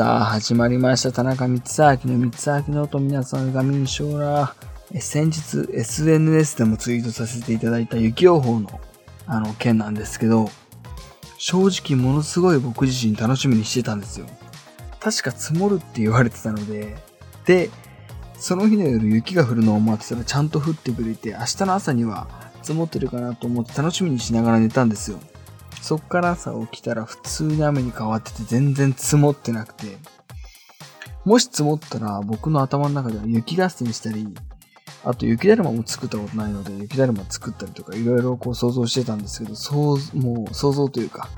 さあ、始まりました。田中光明の光明の音、皆さんが民賞ら。先日、SNS でもツイートさせていただいた雪予報の、あの、件なんですけど、正直ものすごい僕自身楽しみにしてたんですよ。確か積もるって言われてたので、で、その日の夜雪が降るのを待ってたらちゃんと降ってくれて、明日の朝には積もってるかなと思って楽しみにしながら寝たんですよ。そっから朝起きたら普通に雨に変わってて全然積もってなくて、もし積もったら僕の頭の中では雪合戦したり、あと雪だるまも作ったことないので雪だるま作ったりとかいろいろこう想像してたんですけど、そうもう想像というか、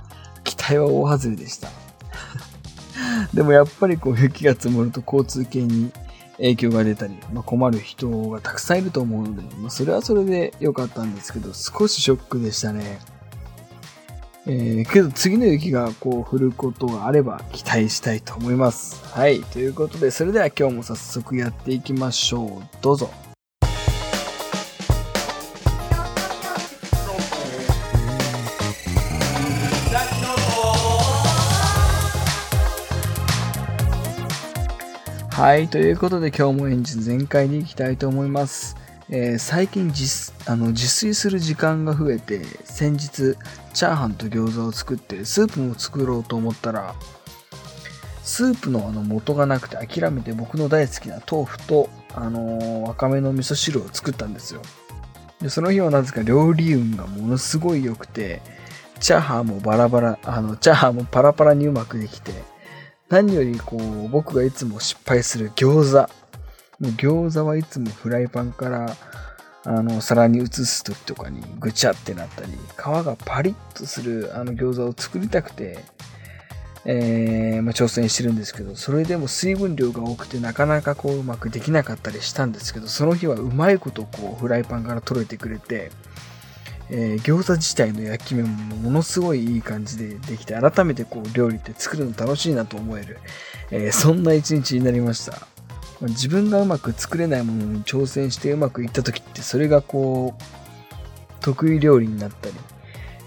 期待は大外れでした。でもやっぱりこう雪が積もると交通系に影響が出たり、まあ、困る人がたくさんいると思うので、まあ、それはそれで良かったんですけど、少しショックでしたね。えー、けど次の雪がこう降ることがあれば期待したいと思います。はい。ということで、それでは今日も早速やっていきましょう。どうぞ。はい。ということで今日もエンジン全開でいきたいと思います。えー、最近自あの自炊する時間が増えて先日チャーハンと餃子を作ってスープも作ろうと思ったらスープのあの元がなくて諦めて僕の大好きな豆腐と、あのー、わかめの味噌汁を作ったんですよ。でその日はなぜか料理運がものすごい良くてチャーハンもバラバラあのチャーハンもパラパラにうまくできて何よりこう僕がいつも失敗する餃子餃子はいつもフライパンからあの皿に移す時とかにぐちゃってなったり皮がパリッとするあの餃子を作りたくて、えー、まあ、挑戦してるんですけどそれでも水分量が多くてなかなかこううまくできなかったりしたんですけどその日はうまいことこうフライパンから取れてくれて、えー、餃子自体の焼き目もものすごいいい感じでできて改めてこう料理って作るの楽しいなと思える、えー、そんな一日になりました。自分がうまく作れないものに挑戦してうまくいった時ってそれがこう得意料理になったり、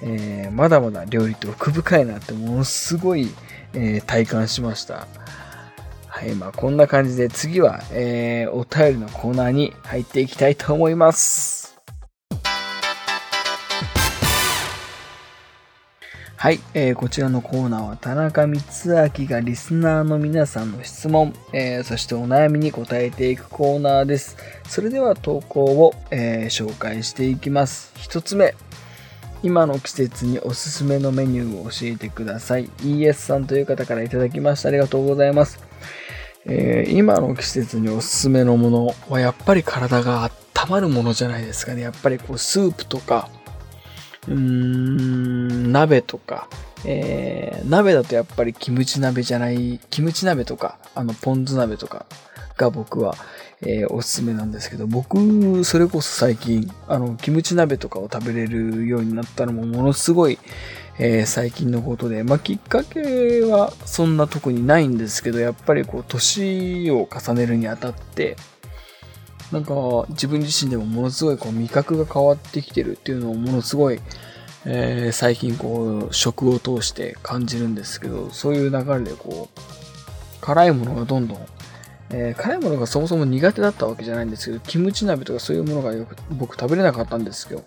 えー、まだまだ料理って奥深いなってものすごい、えー、体感しました。はいまあこんな感じで次は、えー、お便りのコーナーに入っていきたいと思います。はい、えー、こちらのコーナーは田中光明がリスナーの皆さんの質問、えー、そしてお悩みに答えていくコーナーです。それでは投稿を、えー、紹介していきます。1つ目、今の季節におすすめのメニューを教えてください。ES さんという方からいただきました。ありがとうございます。え今の季節におすすめのものはやっぱり体が温まるものじゃないですかね。やっぱりこうスープとか、うーん、鍋とか、えー、鍋だとやっぱりキムチ鍋じゃない、キムチ鍋とか、あの、ポン酢鍋とかが僕は、えー、おすすめなんですけど、僕、それこそ最近、あの、キムチ鍋とかを食べれるようになったのもものすごい、えー、最近のことで、まあ、きっかけはそんな特にないんですけど、やっぱりこう、年を重ねるにあたって、なんか自分自身でもものすごいこう味覚が変わってきてるっていうのをものすごい、えー、最近こう食を通して感じるんですけどそういう流れでこう辛いものがどんどん、えー、辛いものがそもそも苦手だったわけじゃないんですけどキムチ鍋とかそういうものがよく僕食べれなかったんですよ。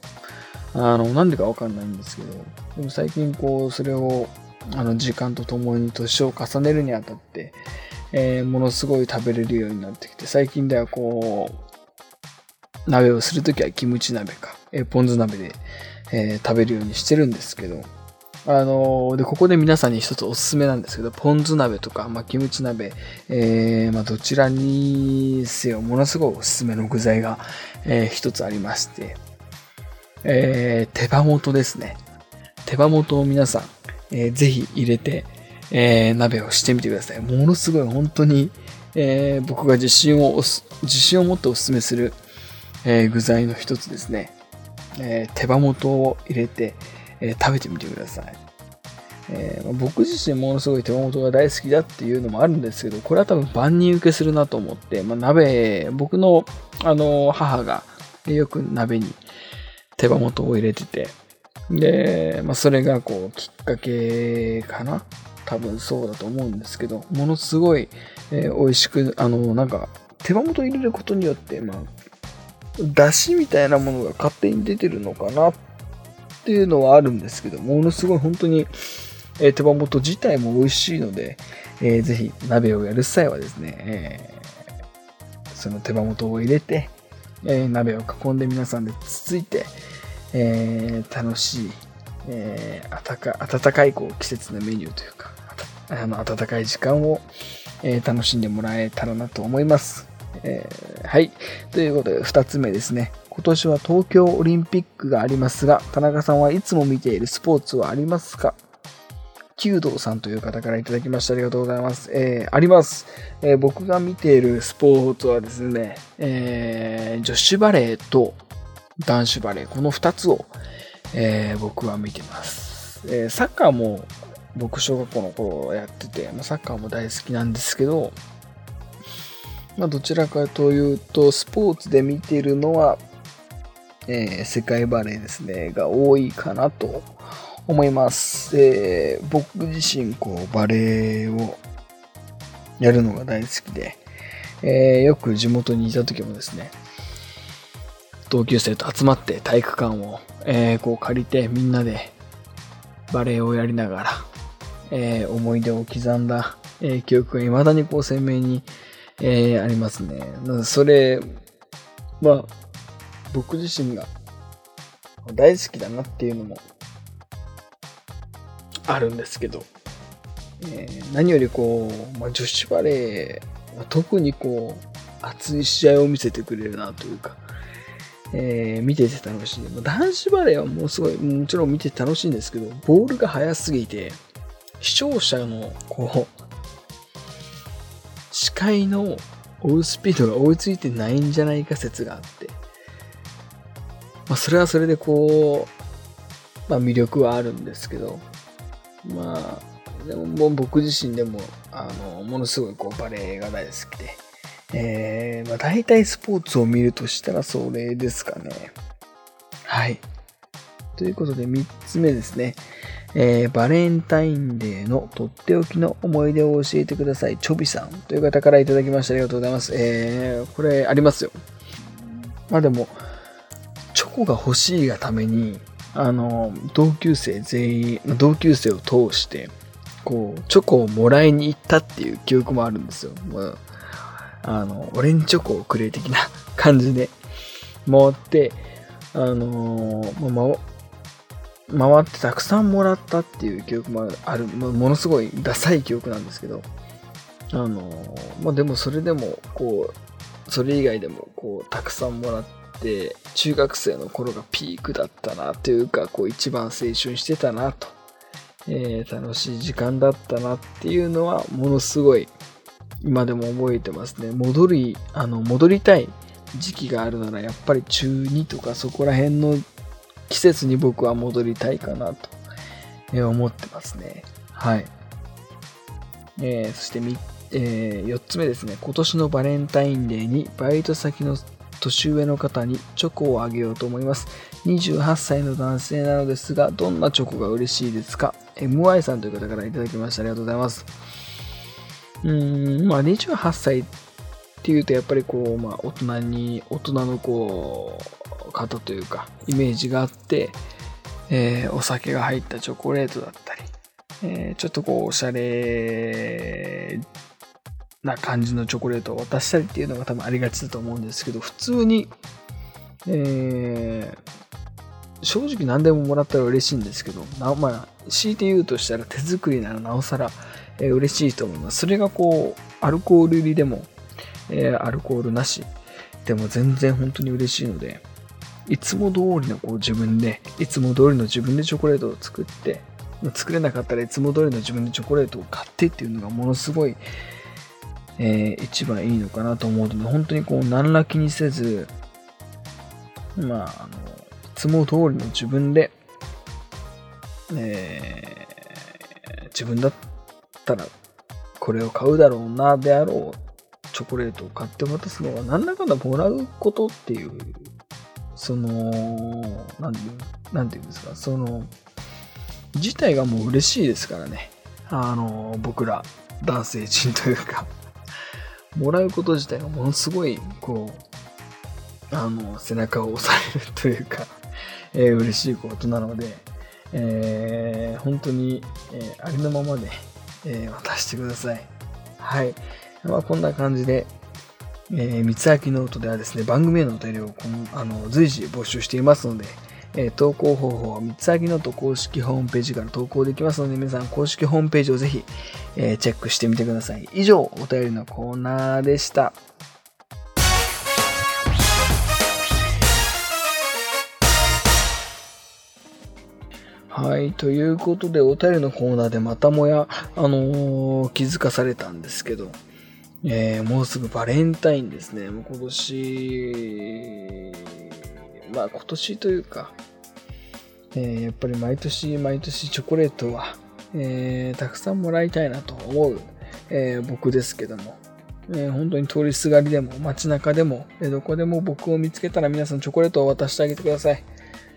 あのなんでかわかんないんですけどでも最近こうそれをあの時間とともに年を重ねるにあたって、えー、ものすごい食べれるようになってきて最近ではこう鍋をするときはキムチ鍋か、えー、ポン酢鍋で、えー、食べるようにしてるんですけど、あのー、で、ここで皆さんに一つおすすめなんですけど、ポン酢鍋とか、まあ、キムチ鍋、えー、まあ、どちらにせよ、ものすごいおすすめの具材が、えー、一つありまして、えー、手羽元ですね。手羽元を皆さん、えー、ぜひ入れて、えー、鍋をしてみてください。ものすごい本当に、えー、僕が自信を自信を持っておすすめする、え、具材の一つですね、え、手羽元を入れて、え、食べてみてください。えー、僕自身ものすごい手羽元が大好きだっていうのもあるんですけど、これは多分万人受けするなと思って、まあ、鍋、僕のあの母がよく鍋に手羽元を入れてて、で、まあ、それがこうきっかけかな多分そうだと思うんですけど、ものすごい、えー、美味しく、あの、なんか、手羽元入れることによって、まあ、だしみたいなものが勝手に出てるのかなっていうのはあるんですけど、ものすごい本当に、えー、手羽元自体も美味しいので、えー、ぜひ鍋をやる際はですね、えー、その手羽元を入れて、えー、鍋を囲んで皆さんでつついて、えー、楽しい、えー、暖かいこう季節のメニューというか、あの暖かい時間を、え、楽しんでもらえたらなと思います。えー、はい。ということで、2つ目ですね。今年は東京オリンピックがありますが、田中さんはいつも見ているスポーツはありますか？弓道さんという方からいただきましてありがとうございます。えー、あります、えー、僕が見ているスポーツはですね、えー、女子バレーと男子バレー、この2つを、え、僕は見てます。え、サッカーも僕小学校の頃やってて、サッカーも大好きなんですけど、まあ、どちらかというと、スポーツで見てるのは、えー、世界バレーですね、が多いかなと思います。えー、僕自身、こう、バレーをやるのが大好きで、えー、よく地元にいた時もですね、同級生と集まって体育館を、え、こう借りてみんなでバレエをやりながら、え、思い出を刻んだ、え、記憶が未だにこう鮮明に、えー、ありますね。それは僕自身が大好きだなっていうのもあるんですけど、えー、何よりこう、まあ、女子バレーは特にこう熱い試合を見せてくれるなというか、えー、見てて楽しい。男子バレーはもうすごい、もちろん見てて楽しいんですけど、ボールが速すぎて、視聴者の、こう、視界の追うスピードが追いついてないんじゃないか説があって、まあ、それはそれでこう、まあ、魅力はあるんですけど、まあ、でももう僕自身でも、あの、ものすごいこうバレエが大好きで、えー、まあ、大体スポーツを見るとしたらそれですかね。はい。ということで3つ目ですね。えー、バレンタインデーのとっておきの思い出を教えてください。チョビさんという方からいただきましてありがとうございます。えー、これありますよ。まあでも、チョコが欲しいがために、あの、同級生全員、同級生を通して、こう、チョコをもらいに行ったっていう記憶もあるんですよ。まああの、オレンジチョコをくれ的な感じで回って、あのー、ま、回ってたくさんもらったっていう記憶もある、ものすごいダサい記憶なんですけど、あの、まあ、でもそれでも、こう、それ以外でも、こう、たくさんもらって、中学生の頃がピークだったなというか、こう、一番青春してたなと、えー、楽しい時間だったなっていうのは、ものすごい、今でも覚えてますね。戻り、あの、戻りたい時期があるなら、やっぱり中2とかそこら辺の季節に僕は戻りたいかなと、え思ってますね。はい。えー、そしてみ、えー、4つ目ですね。今年のバレンタインデーにバイト先の年上の方にチョコをあげようと思います。28歳の男性なのですが、どんなチョコが嬉しいですか ?MY さんという方からいただきました。ありがとうございます。うん、まあ28歳っていうとやっぱりこう、まあ大人に、大人のこう、方というか、イメージがあって、えー、お酒が入ったチョコレートだったり、えー、ちょっとこう、おしゃれな感じのチョコレートを渡したりっていうのが多分ありがちだと思うんですけど、普通に、えー、正直何でももらったら嬉しいんですけど、なまあ、強いて言うとしたら手作りならなおさら、えー、嬉しいと思います。それがこう、アルコール入りでも、えー、アルコールなしでも全然本当に嬉しいので、いつも通りのこう自分で、いつも通りの自分でチョコレートを作って、作れなかったらいつも通りの自分でチョコレートを買ってっていうのがものすごい、えー、一番いいのかなと思うので、本当にこう何ら気にせず、まあ、あの、いつも通りの自分で、えー、自分だったらこれを買うだろうなであろうチョコレートを買って渡すのは何らかのもらうことっていうその何て言うんですかその自体がもう嬉しいですからねあの、僕ら男性陣というか、もらうこと自体がものすごい、こう、あの、背中を押されるというか、えー、嬉しいことなので、えー、本当に、えー、ありのままで、えー、渡してください。はい。まあ、こんな感じで、えー、三つ秋ノートではですね、番組へのお便りをこのあの随時募集していますので、えー、投稿方法は光秋ノート公式ホームページから投稿できますので、皆さん公式ホームページをぜひ、えー、チェックしてみてください。以上、お便りのコーナーでした。はい。ということで、お便りのコーナーでまたもや、あのー、気づかされたんですけど、えー、もうすぐバレンタインですね。もう今年、まあ今年というか、えー、やっぱり毎年毎年チョコレートは、えー、たくさんもらいたいなと思う、え僕ですけども、え本当に通りすがりでも街中でも、えどこでも僕を見つけたら皆さんチョコレートを渡してあげてください。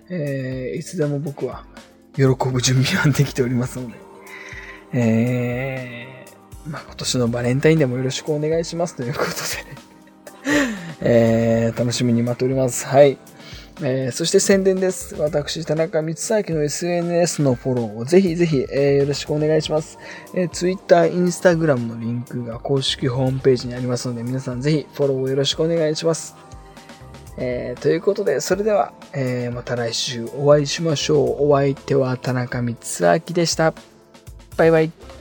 えいつでも僕は喜ぶ準備はできておりますので、えー、まあ、今年のバレンタインでもよろしくお願いしますということで えー、楽しみに待っております。はい。えー、そして宣伝です。私、田中光明の SNS のフォローをぜひぜひ、えー、よろしくお願いします。えー、Twitter、Instagram のリンクが公式ホームページにありますので、皆さんぜひフォローをよろしくお願いします。えー、ということで、それでは、えー、また来週お会いしましょう。お相手は田中光明でした。バイバイ。